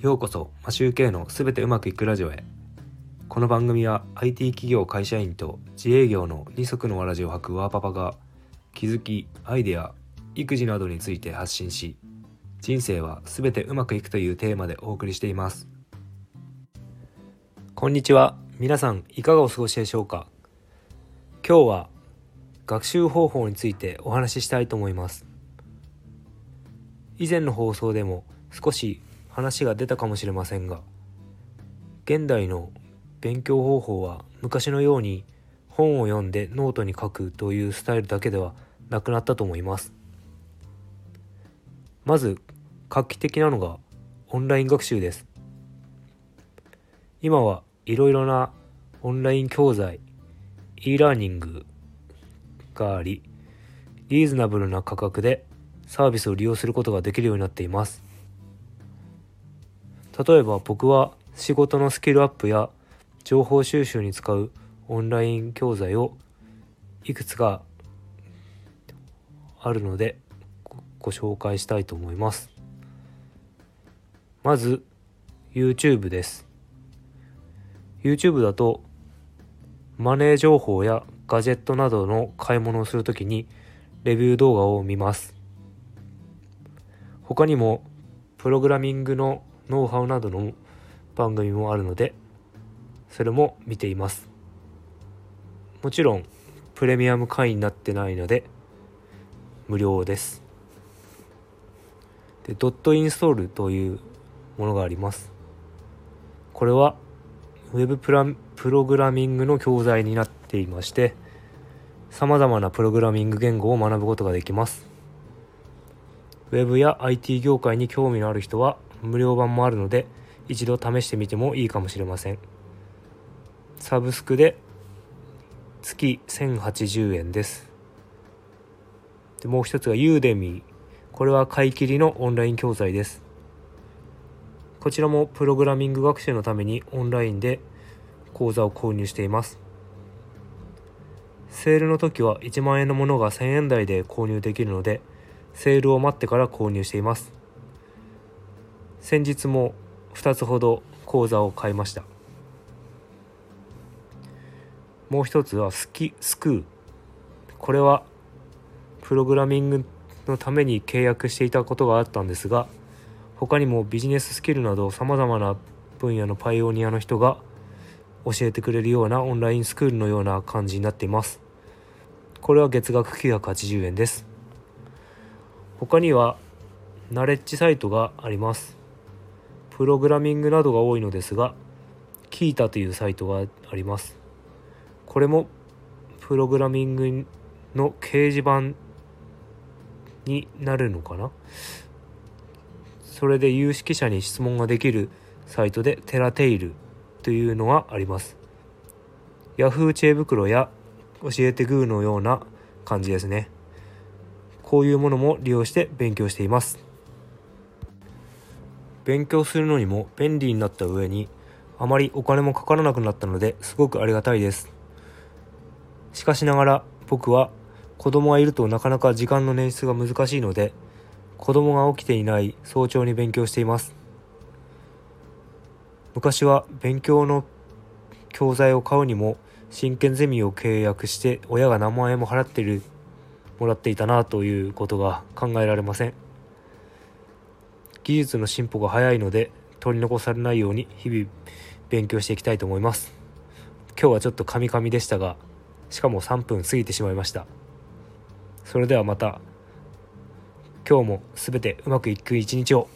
ようこそマシューケのすべてうまくいくラジオへ。この番組は IT 企業会社員と自営業の二足のわらじを履くワーパパが気づきアイデア育児などについて発信し人生はすべてうまくいくというテーマでお送りしています。こんにちは。皆さんいかがお過ごしでしょうか？今日は学習方法についてお話ししたいと思います。以前の放送でも少し話が出たかもしれませんが現代の勉強方法は昔のように本を読んでノートに書くというスタイルだけではなくなったと思います。まず画期的なのがオンライン学習です。今はいろいろなオンライン教材 e ラーニングがありリーズナブルな価格でサービスを利用することができるようになっています。例えば僕は仕事のスキルアップや情報収集に使うオンライン教材をいくつかあるのでご紹介したいと思います。まず YouTube です。YouTube だとマネー情報やガジェットなどの買い物をするときにレビュー動画を見ます。他にもプログラミングのノウハウなどの番組もあるのでそれも見ています。もちろんプレミアム会員になってないので無料です。でドットインストールというものがあります。これはウェブプラプログラミングの教材になっていましてさまざまなプログラミング言語を学ぶことができます。ウェブや IT 業界に興味のある人は無料版もあるので一度試してみてもいいかもしれません。サブスクで月1080円です。でもう一つがユーデミー。これは買い切りのオンライン教材です。こちらもプログラミング学習のためにオンラインで講座を購入しています。セールの時は1万円のものが1000円台で購入できるのでセールを待ってから購入しています。先日も2つほど講座を買いました。もう一つはスキスクー。これはプログラミングのために契約していたことがあったんですが他にもビジネススキルなどさまざまな分野のパイオニアの人が教えてくれるようなオンラインスクールのような感じになっています。これは月額980円です。他にはナレッジサイトがあります。プログラミングなどが多いのですがキータというサイトがあります。これもプログラミングの掲示板になるのかな？それで有識者に質問ができるサイトでテラテイルというのがあります。Yahoo 知恵袋や教えてグーのような感じですね。こういうものも利用して勉強しています。勉強するのにも便利になった上にあまりお金もかからなくなったのですごくありがたいです。しかしながら僕は子供がいるとなかなか時間の捻出が難しいので子供が起きていない早朝に勉強しています。昔は勉強の教材を買うにも真剣ゼミを契約して親が何万円も払っているもらっていたなということが考えられません。技術の進歩が早いので取り残されないように日々勉強していきたいと思います。今日はちょっとカミカミでしたがしかも3分過ぎてしまいました。それではまた。今日も全てうまくいく一日を。